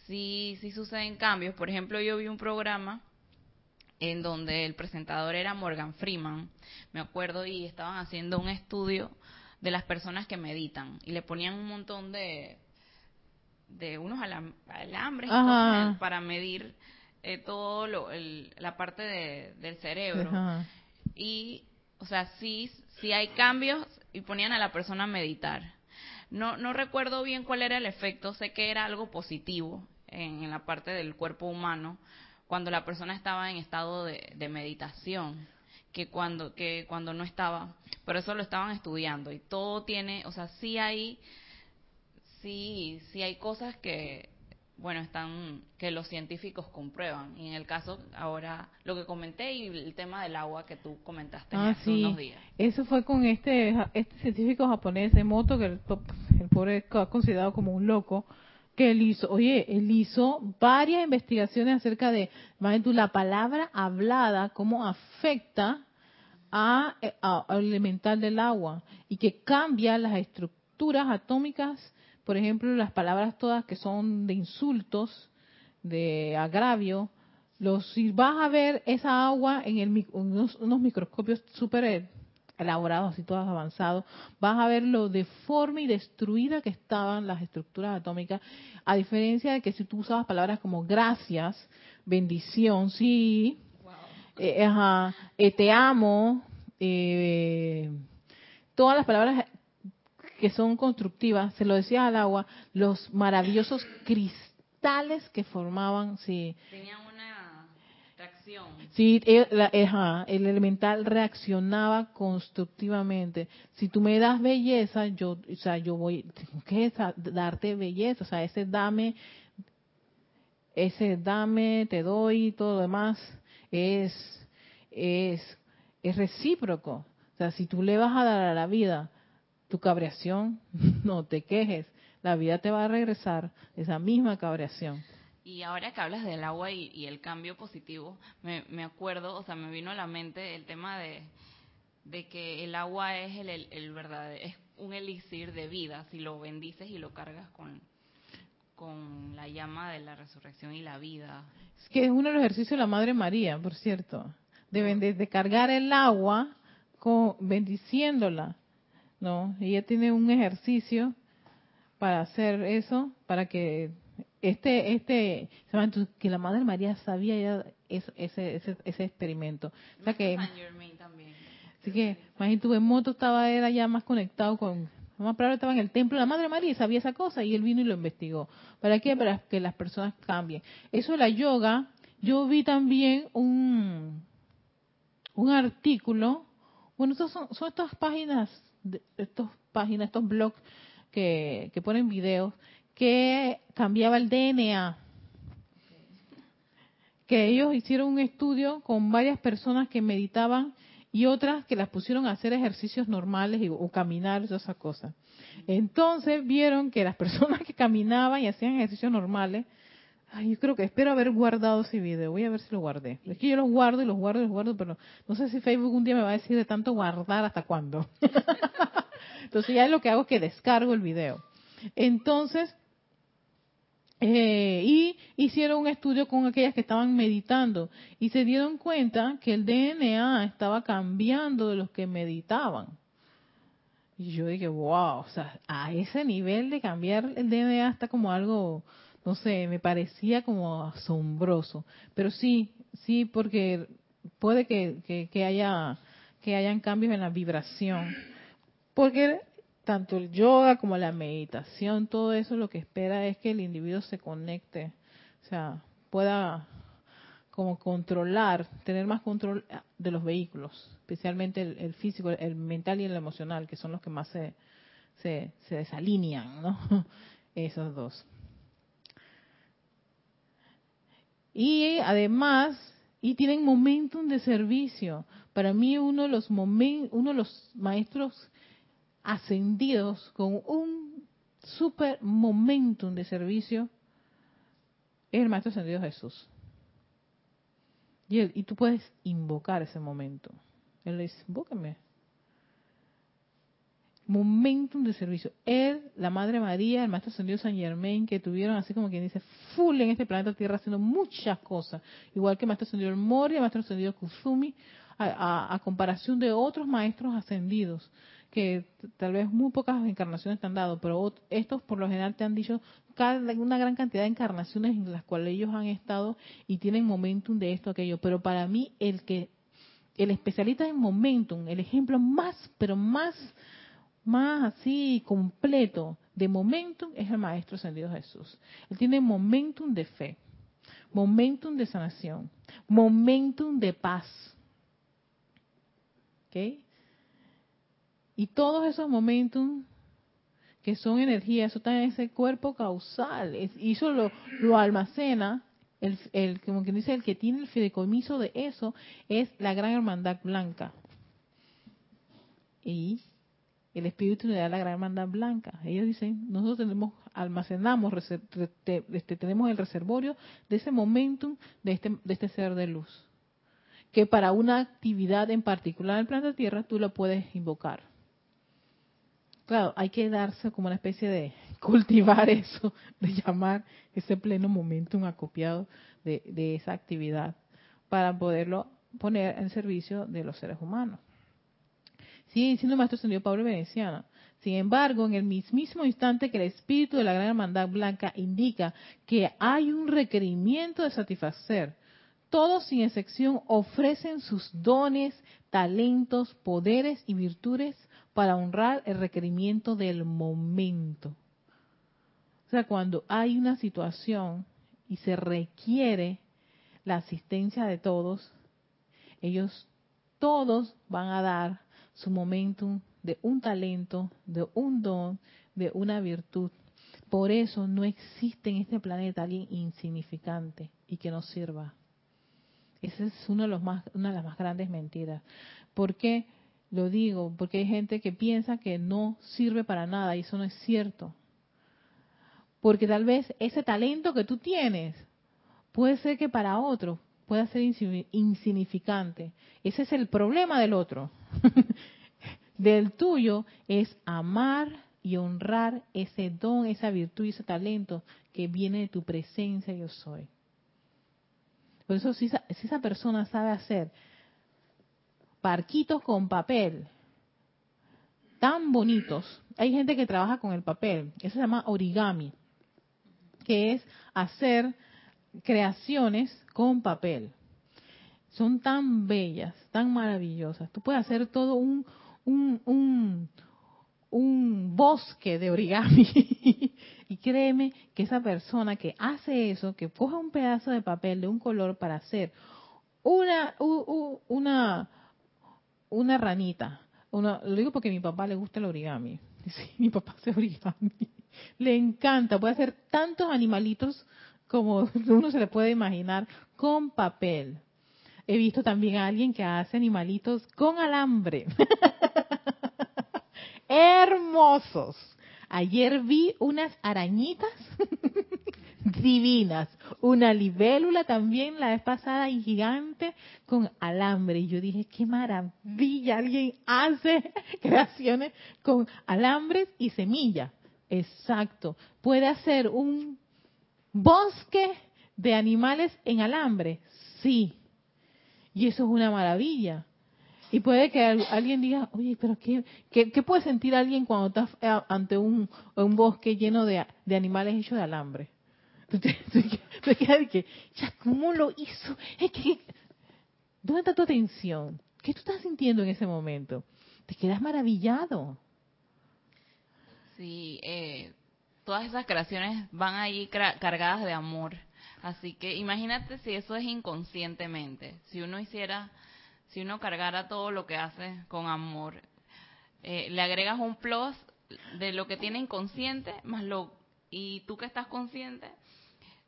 sí, sí suceden cambios. Por ejemplo, yo vi un programa en donde el presentador era Morgan Freeman, me acuerdo, y estaban haciendo un estudio de las personas que meditan y le ponían un montón de de unos alambres para medir eh, todo lo, la parte del cerebro. Y o sea sí sí hay cambios y ponían a la persona a meditar. No no recuerdo bien cuál era el efecto sé que era algo positivo en, la parte del cuerpo humano cuando la persona estaba en estado de, meditación que cuando que cuando no estaba por eso lo estaban estudiando y todo tiene o sea sí hay sí sí hay cosas que bueno están que los científicos comprueban. Y en el caso ahora lo que comenté y el tema del agua que tú comentaste ah, hace unos días. Eso fue con este este científico japonés de moto que el, el pobre es considerado como un loco que él hizo, oye, él hizo varias investigaciones acerca de, la palabra hablada, cómo afecta a, al elemental del agua y que cambia las estructuras atómicas, por ejemplo, las palabras todas que son de insultos, de agravio, los, si vas a ver esa agua en el, unos, unos microscopios súper elaborados y todos avanzados, vas a ver lo deforme y destruida que estaban las estructuras atómicas, a diferencia de que si tú usabas palabras como gracias, bendición, sí, eh, eh, te amo, eh, todas las palabras que son constructivas, se lo decía al agua, los maravillosos cristales que formaban, sí. Sí, el, el elemental reaccionaba constructivamente. Si tú me das belleza, yo, o sea, yo voy, tengo que darte belleza, o sea, ese dame, ese dame, te doy, todo lo demás es, es, es recíproco. O sea, si tú le vas a dar a la vida tu cabreación, no te quejes, la vida te va a regresar esa misma cabreación. Y ahora que hablas del agua y, el cambio positivo, me, me, acuerdo, o sea, me vino a la mente el tema de, de que el agua es el, el, verdadero, es un elixir de vida si lo bendices y lo cargas con, con la llama de la resurrección y la vida. Es que es uno de los ejercicios de la Madre María, por cierto, de, de, cargar el agua con, bendiciéndola, ¿no? Ella tiene un ejercicio para hacer eso, para que este, este, que la Madre María sabía ya ese, ese, ese, experimento. O sea que, así que, imagínate, tu moto estaba, era ya más conectado con, más probable estaba en el templo de la Madre María y sabía esa cosa y él vino y lo investigó. ¿Para qué? Para que las personas cambien. Eso de la yoga, yo vi también un, un artículo, bueno, son, son estas páginas, estos páginas, estos blogs que, que ponen videos, que cambiaba el DNA. Que ellos hicieron un estudio con varias personas que meditaban y otras que las pusieron a hacer ejercicios normales o caminar, todas esas cosas. Entonces vieron que las personas que caminaban y hacían ejercicios normales, ay, yo creo que espero haber guardado ese video, voy a ver si lo guardé. Es que yo los guardo y los guardo y los guardo, pero no sé si Facebook un día me va a decir de tanto guardar hasta cuándo. Entonces ya lo que hago es que descargo el video. Entonces, eh, y hicieron un estudio con aquellas que estaban meditando y se dieron cuenta que el DNA estaba cambiando de los que meditaban. Y yo dije, wow, o sea, a ese nivel de cambiar el DNA está como algo, no sé, me parecía como asombroso. Pero sí, sí, porque puede que, que haya que hayan cambios en la vibración. Porque tanto el yoga como la meditación, todo eso lo que espera es que el individuo se conecte, o sea, pueda como controlar, tener más control de los vehículos, especialmente el, físico, el mental y el emocional, que son los que más se, se, se desalinean, ¿no? Esos dos. Y además, y tienen momentum de servicio. Para mí uno de los uno de los maestros ascendidos con un super momentum de servicio es el maestro ascendido Jesús. Y, y tú puedes invocar ese momento. Él le dice, invócame. Momentum de servicio. Él, la Madre María, el Maestro Ascendido San Germain, que tuvieron así como quien dice, full en este planeta Tierra haciendo muchas cosas. Igual que el Maestro Ascendido Mori, el Maestro Ascendido Kusumi, a, comparación de otros maestros ascendidos que tal vez muy pocas encarnaciones te han dado, pero estos por lo general te han dicho cada, una gran cantidad de encarnaciones en las cuales ellos han estado y tienen momentum de esto, aquello. Pero para mí el que el especialista en momentum, el ejemplo más, pero más, más así completo de momentum es el Maestro Ascendido Jesús. Él tiene momentum de fe, momentum de sanación, momentum de paz. ¿Ok? Y todos esos momentos que son energía, eso está en ese cuerpo causal, y eso lo, lo almacena, el, el, como que dice, el que tiene el fideicomiso de eso es la gran hermandad blanca. Y el espíritu le da la gran hermandad blanca. Ellos dicen, nosotros tenemos, almacenamos, este, tenemos el reservorio de ese momentum de este, de este ser de luz. Que para una actividad en particular en el planeta Tierra tú lo puedes invocar claro, hay que darse como una especie de cultivar eso, de llamar ese pleno momentum acopiado de esa actividad para poderlo poner en servicio de los seres humanos. Sigue diciendo Maestro Ascendido Pablo Veneciano. Sin embargo, en el mismísimo instante que el espíritu de la Gran Hermandad Blanca indica que hay un requerimiento de satisfacer, todos sin excepción ofrecen sus dones, talentos, poderes y virtudes para honrar el requerimiento del momento. O sea, cuando hay una situación y se requiere la asistencia de todos, ellos todos van a dar su momentum de un talento, de un don, de una virtud. Por eso no existe en este planeta alguien insignificante y que no sirva. Esa es uno de los más, una de las más grandes mentiras. ¿Por qué? Lo digo porque hay gente que piensa que no sirve para nada y eso no es cierto. Porque tal vez ese talento que tú tienes puede ser que para otro pueda ser insignificante. Ese es el problema del otro. del tuyo es amar y honrar ese don, esa virtud y ese talento que viene de tu presencia yo soy. Por eso si esa persona sabe hacer parquitos con papel, tan bonitos. Hay gente que trabaja con el papel, eso se llama origami, que es hacer creaciones con papel. Son tan bellas, tan maravillosas. Tú puedes hacer todo un, un, un, un bosque de origami. y créeme que esa persona que hace eso, que coja un pedazo de papel de un color para hacer una, una, una ranita. Lo digo porque a mi papá le gusta el origami. Sí, mi papá hace origami. Le encanta. Puede hacer tantos animalitos como uno se le puede imaginar con papel. He visto también a alguien que hace animalitos con alambre. Hermosos. Ayer vi unas arañitas divinas. Una libélula también la vez pasada y gigante con alambre. Y yo dije, qué maravilla, alguien hace creaciones con alambres y semilla. Exacto. Puede hacer un bosque de animales en alambre. Sí. Y eso es una maravilla. Y puede que alguien diga, oye, pero ¿qué, puede sentir alguien cuando está eh, ante un, bosque lleno de, animales hechos de alambre? Te que, ya, ¿cómo lo hizo? ¿Dónde está tu atención? ¿Qué tú estás sintiendo en ese momento? Te quedas maravillado. Sí, eh, todas esas creaciones van ahí cargadas de amor, Así que imagínate si eso es inconscientemente, si uno hiciera, si uno cargara todo lo que hace con amor, eh, le agregas un plus de lo que tiene inconsciente, más lo y tú que estás consciente,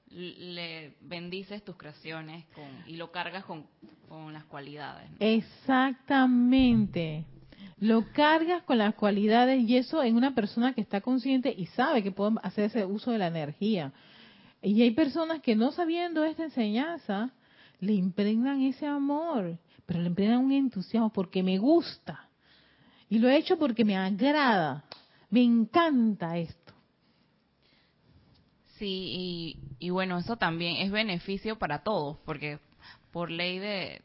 le bendices tus creaciones con, y lo cargas con, con las cualidades. Exactamente. Lo cargas con las cualidades y eso en una persona que está consciente y sabe que puede hacer ese uso de la energía. Y hay personas que no sabiendo esta enseñanza, le impregnan ese amor, pero le impregnan un entusiasmo porque me gusta. Y lo he hecho porque me agrada, me encanta esto. Sí, y, bueno, eso también es beneficio para todos, porque por ley de,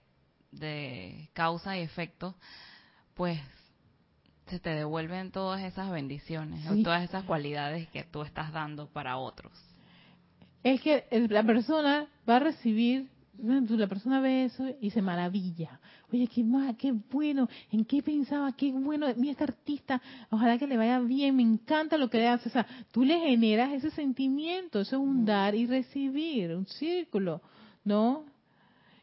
de causa y efecto, pues se te devuelven todas esas bendiciones, todas esas cualidades que tú estás dando para otros es que la persona va a recibir, la persona ve eso y se maravilla. Oye, qué, más, qué bueno, ¿en qué pensaba? Qué bueno, mira este artista, ojalá que le vaya bien, me encanta lo que le hace. O sea, tú le generas ese sentimiento, eso es un dar y recibir, un círculo, ¿no?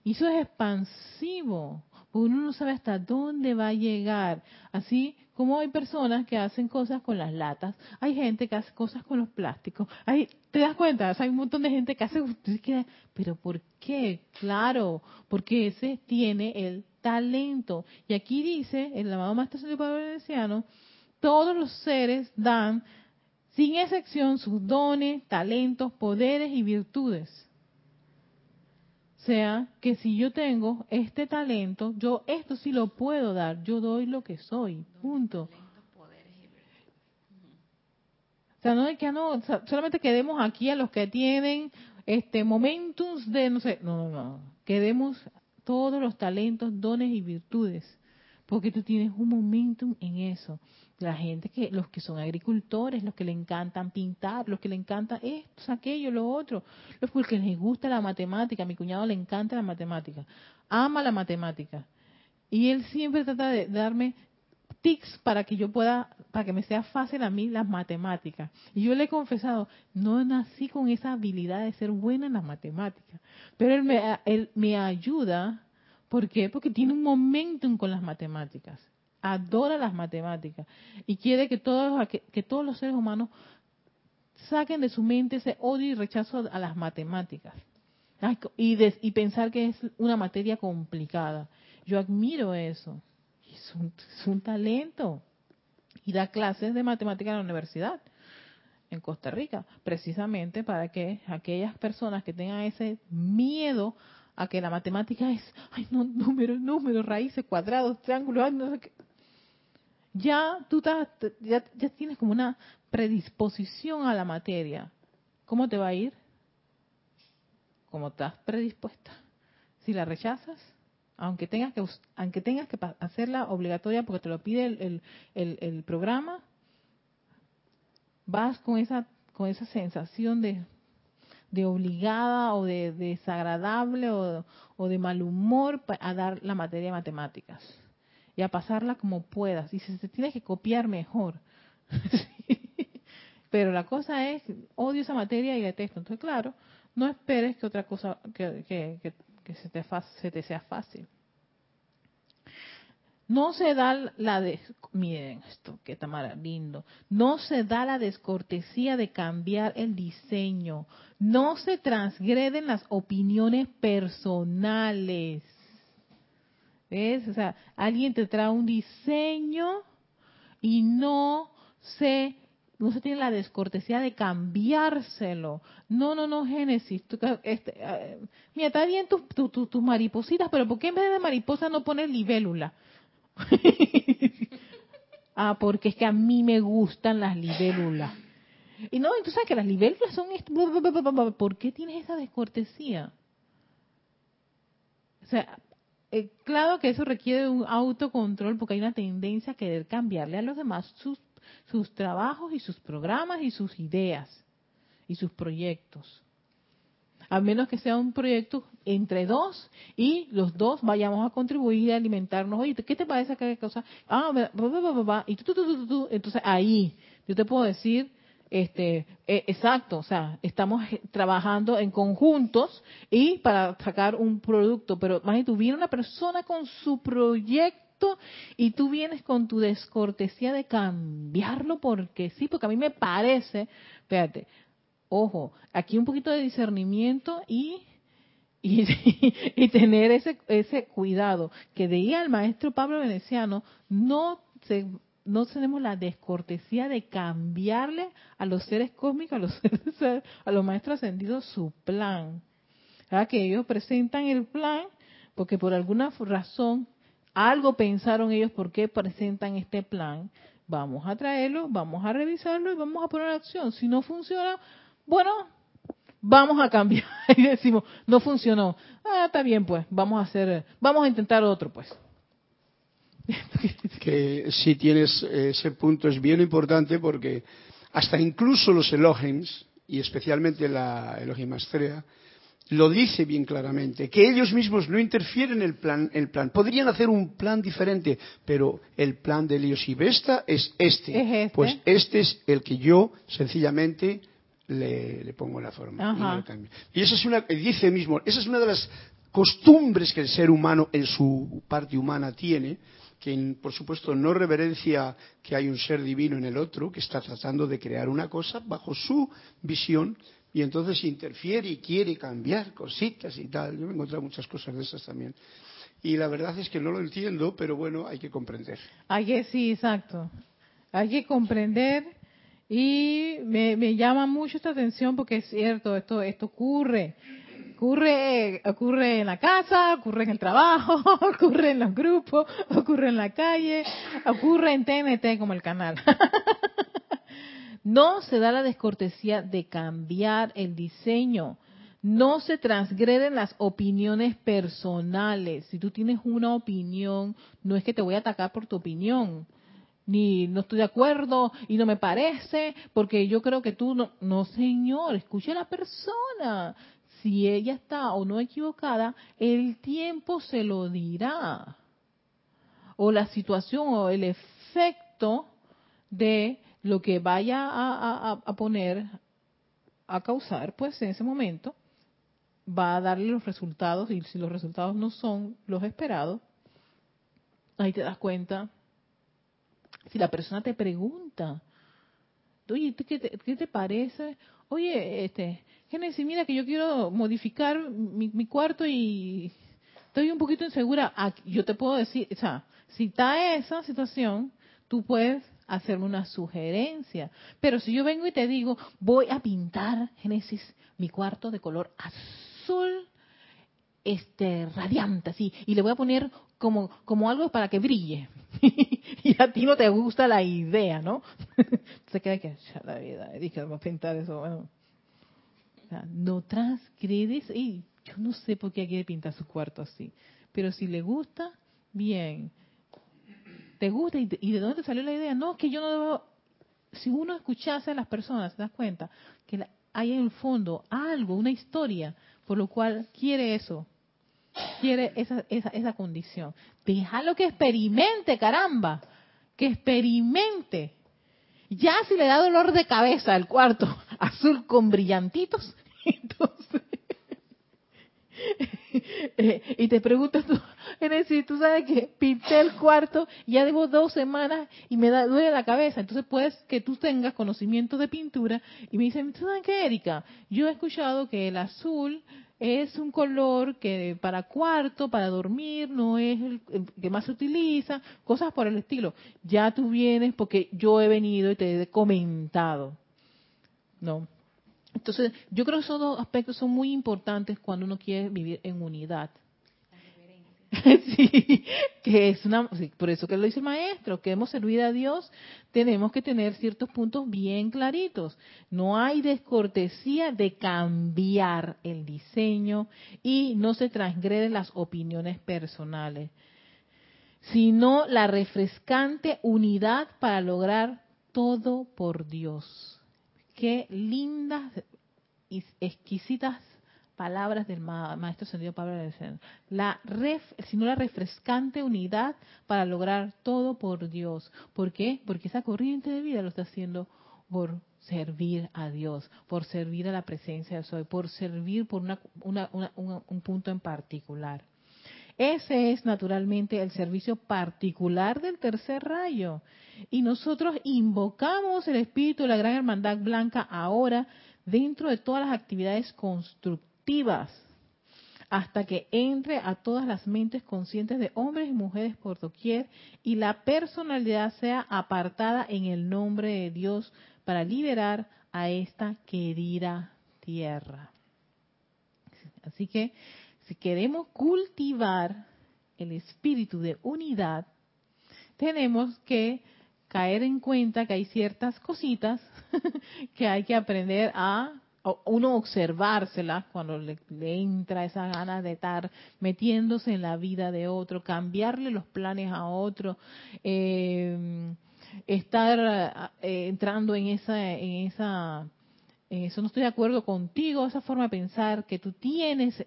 Y eso es expansivo, porque uno no sabe hasta dónde va a llegar. Así como hay personas que hacen cosas con las latas, hay gente que hace cosas con los plásticos, hay, ¿te das cuenta? hay un montón de gente que hace, pero ¿por qué? Claro, porque ese tiene el talento. Y aquí dice, el amado Maestro Señor Pablo Veneciano, todos los seres dan, sin excepción, sus dones, talentos, poderes y virtudes sea que si yo tengo este talento, yo esto sí lo puedo dar, yo doy lo que soy, punto. O sea, no es que no, solamente quedemos aquí a los que tienen este momentos de, no sé, no, no, no, quedemos todos los talentos, dones y virtudes, porque tú tienes un momentum en eso la gente que los que son agricultores, los que le encantan pintar, los que le encanta esto, aquello, lo otro, los que les gusta la matemática, a mi cuñado le encanta la matemática, ama la matemática. Y él siempre trata de darme tics para que yo pueda, para que me sea fácil a mí las matemáticas. Y yo le he confesado, no nací con esa habilidad de ser buena en las matemáticas, pero él me, él me ayuda, ¿por qué? Porque tiene un momentum con las matemáticas adora las matemáticas y quiere que todos, que, todos los seres humanos saquen de su mente ese odio y rechazo a las matemáticas y, y pensar que es una materia complicada. Yo admiro eso. Es un, es un talento. Y da clases de matemáticas en la universidad en Costa Rica, precisamente para que aquellas personas que tengan ese miedo a que la matemática es, ay, no, números, números, raíces, cuadrados, triángulos, no sé qué, ya tú ya, ya tienes como una predisposición a la materia. ¿Cómo te va a ir? Como estás predispuesta. Si la rechazas, aunque tengas que aunque tengas que hacerla obligatoria porque te lo pide el, el, el, programa, vas con esa con esa sensación de, de obligada o de, desagradable o, o de mal humor a dar la materia matemáticas y a pasarla como puedas. Y si se tiene que copiar mejor. Pero la cosa es, odio esa materia y detesto. Entonces, claro, no esperes que otra cosa, que, que, se, te se te sea fácil. No se da la miren esto, que está lindo. No se da la descortesía de cambiar el diseño. No se transgreden las opiniones personales. ¿Ves? O sea, alguien te trae un diseño y no se no se tiene la descortesía de cambiárselo. No, no, no, Génesis. este, eh, mira, está bien tus tu, maripositas, pero ¿por qué en vez de mariposa no pones libélula? ah, porque es que a mí me gustan las libélulas. Y no, tú sabes que las libélulas son... ¿Por qué tienes esa descortesía? O sea, eh, claro que eso requiere un autocontrol porque hay una tendencia a querer cambiarle a los demás sus, trabajos y sus programas y sus ideas y sus proyectos. A menos que sea un proyecto entre dos y los dos vayamos a contribuir a alimentarnos. Oye, ¿qué te parece aquella cosa? Ah, y tú, tú, tú, entonces ahí yo te puedo decir, este, eh, exacto, o sea, estamos trabajando en conjuntos y para sacar un producto, pero imagínate, tú viene una persona con su proyecto y tú vienes con tu descortesía de cambiarlo porque sí, porque a mí me parece, espérate, ojo, aquí un poquito de discernimiento y y, tener ese, ese cuidado que veía el maestro Pablo Veneciano, no, se, no tenemos la descortesía de cambiarle a los seres cósmicos, a los, a los maestros ascendidos su plan. Que ellos presentan el plan porque por alguna razón algo pensaron ellos por qué presentan este plan. Vamos a traerlo, vamos a revisarlo y vamos a poner acción. Si no funciona, bueno, vamos a cambiar y decimos, no funcionó. Ah, está bien pues, vamos a hacer, vamos a intentar otro pues. que si tienes ese punto es bien importante porque hasta incluso los Elohims, y especialmente la Elohim Astrea, lo dice bien claramente, que ellos mismos no interfieren en el plan, el plan. Podrían hacer un plan diferente, pero el plan de Elios y Vesta es este. ¿Es este. Pues este es el que yo sencillamente le, pongo la forma. Y, esa es una, dice mismo, esa es una de las costumbres que el ser humano en su parte humana tiene, que por supuesto no reverencia que hay un ser divino en el otro, que está tratando de crear una cosa bajo su visión, y entonces interfiere y quiere cambiar cositas y tal. Yo me he encontrado muchas cosas de esas también. Y la verdad es que no lo entiendo, pero bueno, hay que comprender. Hay que, sí, exacto. Hay que comprender y me, me llama mucho esta atención porque es cierto, esto, esto ocurre. Ocurre, ocurre en la casa, ocurre en el trabajo, ocurre en los grupos, ocurre en la calle, ocurre en TNT como el canal. no se da la descortesía de cambiar el diseño. No se transgreden las opiniones personales. Si tú tienes una opinión, no es que te voy a atacar por tu opinión ni no estoy de acuerdo y no me parece, porque yo creo que tú no, no señor, escuche a la persona. Si ella está o no equivocada, el tiempo se lo dirá. O la situación o el efecto de lo que vaya a, a, poner, a causar, pues en ese momento, va a darle los resultados y si los resultados no son los esperados, ahí te das cuenta si la persona te pregunta, oye, ¿qué te, qué te parece? Oye, este, Génesis, mira que yo quiero modificar mi, cuarto y estoy un poquito insegura. Yo te puedo decir, o sea, si está esa situación, tú puedes hacerme una sugerencia. Pero si yo vengo y te digo, voy a pintar, Génesis, mi cuarto de color azul, este, radiante, así, y le voy a poner como, como algo para que brille. y a ti no te gusta la idea, ¿no? Se queda que, ya la vida, dije, vamos a pintar eso, bueno. No transgredes, y yo no sé por qué quiere pintar su cuarto así, pero si le gusta, bien. ¿Te gusta? ¿Y, de dónde salió la idea? No, que yo no debo... Si uno escuchase a las personas, te das cuenta que hay en el fondo algo, una historia, por lo cual quiere eso, quiere esa, esa, esa condición. Déjalo que experimente, caramba, que experimente. Ya si le da dolor de cabeza al cuarto azul con brillantitos, entonces... Y te preguntas tú, decir, tú sabes que pinté el cuarto, ya llevo dos semanas y me da, duele la cabeza. Entonces puedes que tú tengas conocimiento de pintura y me dicen, ¿tú sabes qué, Erika? Yo he escuchado que el azul es un color que para cuarto, para dormir, no es el, que más se utiliza, cosas por el estilo. Ya tú vienes porque yo he venido y te he comentado. ¿No? Entonces, yo creo que esos dos aspectos son muy importantes cuando uno quiere vivir en unidad. sí, que es una, por eso que lo dice el maestro, que hemos servido a Dios, tenemos que tener ciertos puntos bien claritos. No hay descortesía de cambiar el diseño y no se transgreden las opiniones personales, sino la refrescante unidad para lograr todo por Dios. Qué lindas y exquisitas palabras del maestro Sendido Pablo de la ref, sino la refrescante unidad para lograr todo por Dios. ¿Por qué? Porque esa corriente de vida lo está haciendo por servir a Dios, por servir a la presencia de Soy, por servir por un punto en particular. Ese es naturalmente el servicio particular del tercer rayo. Y nosotros invocamos el espíritu de la Gran Hermandad Blanca ahora dentro de todas las actividades constructivas hasta que entre a todas las mentes conscientes de hombres y mujeres por doquier y la personalidad sea apartada en el nombre de Dios para liberar a esta querida tierra. Así que si queremos cultivar el espíritu de unidad, tenemos que caer en cuenta que hay ciertas cositas que hay que aprender a uno observárselas cuando le, entra esa ganas de estar metiéndose en la vida de otro, cambiarle los planes a otro, eh, estar eh, entrando en esa, en esa, en eso no estoy de acuerdo contigo, esa forma de pensar que tú tienes,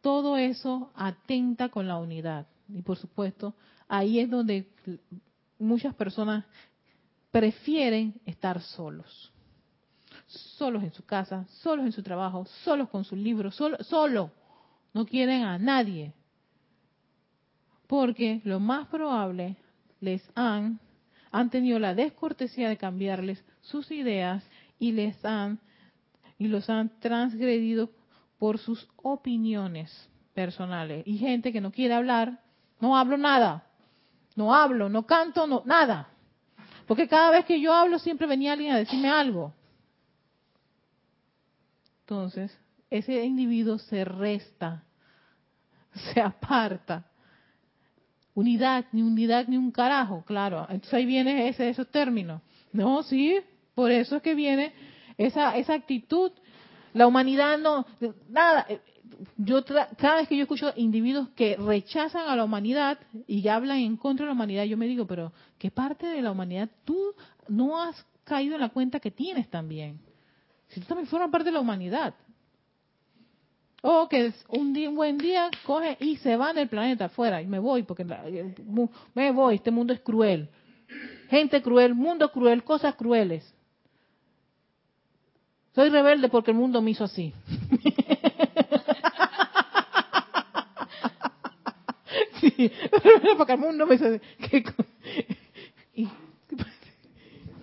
todo eso atenta con la unidad. Y por supuesto, ahí es donde muchas personas prefieren estar solos solos en su casa, solos en su trabajo, solos con sus libros, solo. No quieren a nadie. Porque lo más probable les han, han tenido la descortesía de cambiarles sus ideas y les han y los han transgredido por sus opiniones personales. Y gente que no quiere hablar, no hablo nada. No hablo, no canto, no nada. Porque cada vez que yo hablo siempre venía alguien a decirme algo entonces ese individuo se resta, se aparta. Unidad, ni unidad, ni un carajo, claro. Entonces ahí viene ese, esos términos. No, sí, por eso es que viene esa, esa actitud. La humanidad no, nada. Yo cada vez que yo escucho individuos que rechazan a la humanidad y hablan en contra de la humanidad, yo me digo, pero ¿qué parte de la humanidad tú no has caído en la cuenta que tienes también? Si tú también formas parte de la humanidad. O que un, día, un buen día coge y se va del planeta afuera y me voy porque me voy, este mundo es cruel. Gente cruel, mundo cruel, cosas crueles. Soy rebelde porque el mundo me hizo así. sí, porque el mundo me hizo así.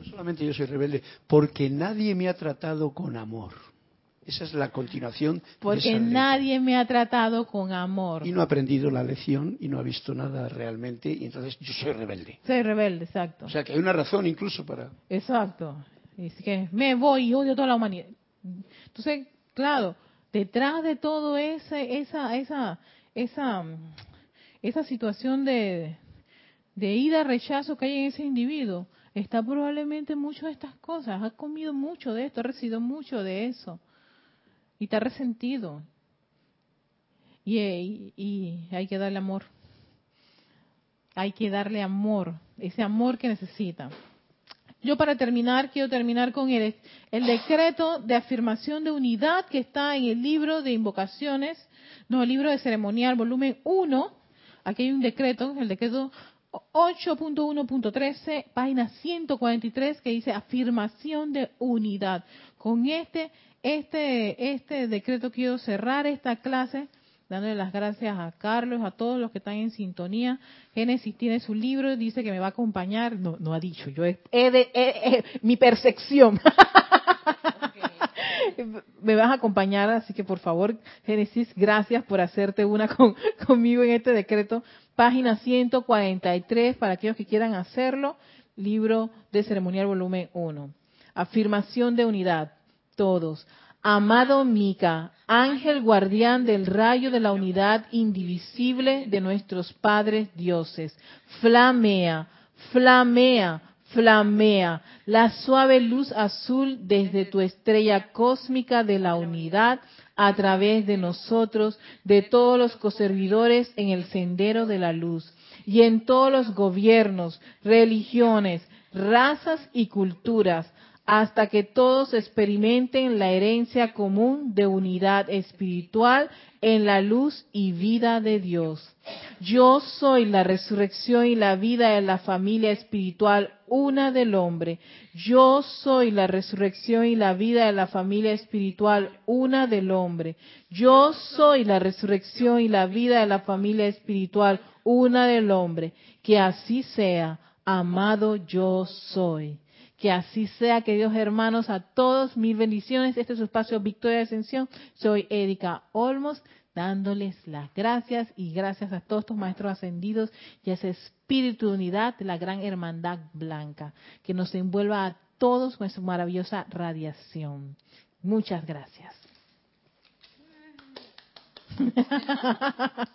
solamente yo soy rebelde, porque nadie me ha tratado con amor. Esa es la continuación. Porque nadie me ha tratado con amor. Y no ha aprendido la lección y no ha visto nada realmente y entonces yo soy rebelde. Soy rebelde, exacto. O sea que hay una razón incluso para... Exacto. Es que me voy y odio a toda la humanidad. Entonces, claro, detrás de todo ese, esa, esa, esa, esa situación de, de ida, rechazo que hay en ese individuo, está probablemente mucho de estas cosas, ha comido mucho de esto, ha recibido mucho de eso y está resentido. Y, y, hay que darle amor. Hay que darle amor, ese amor que necesita. Yo para terminar, quiero terminar con el, decreto de afirmación de unidad que está en el libro de invocaciones, no, el libro de ceremonial, volumen 1. Aquí hay un decreto, el decreto 8.1.13, página 143, que dice afirmación de unidad. Con este, este, este decreto quiero cerrar esta clase, dándole las gracias a Carlos, a todos los que están en sintonía. Génesis tiene su libro, dice que me va a acompañar. No, no ha dicho, yo he, de, mi percepción. me vas a acompañar, así que por favor, Génesis, gracias por hacerte una conmigo en este decreto página 143 para aquellos que quieran hacerlo, libro de ceremonial volumen 1. Afirmación de unidad, todos. Amado Mica, ángel guardián del rayo de la unidad indivisible de nuestros padres dioses, flamea, flamea, flamea la suave luz azul desde tu estrella cósmica de la unidad a través de nosotros, de todos los coservidores en el sendero de la luz y en todos los gobiernos, religiones, razas y culturas, hasta que todos experimenten la herencia común de unidad espiritual en la luz y vida de Dios. Yo soy la resurrección y la vida de la familia espiritual una del hombre. Yo soy la resurrección y la vida de la familia espiritual una del hombre. Yo soy la resurrección y la vida de la familia espiritual una del hombre. Que así sea, amado yo soy. Que así sea, queridos hermanos, a todos mil bendiciones. Este es su espacio Victoria de Ascensión. Soy Erika Olmos, dándoles las gracias y gracias a todos estos maestros ascendidos y a ese espíritu de unidad de la gran hermandad blanca, que nos envuelva a todos con su maravillosa radiación. Muchas gracias.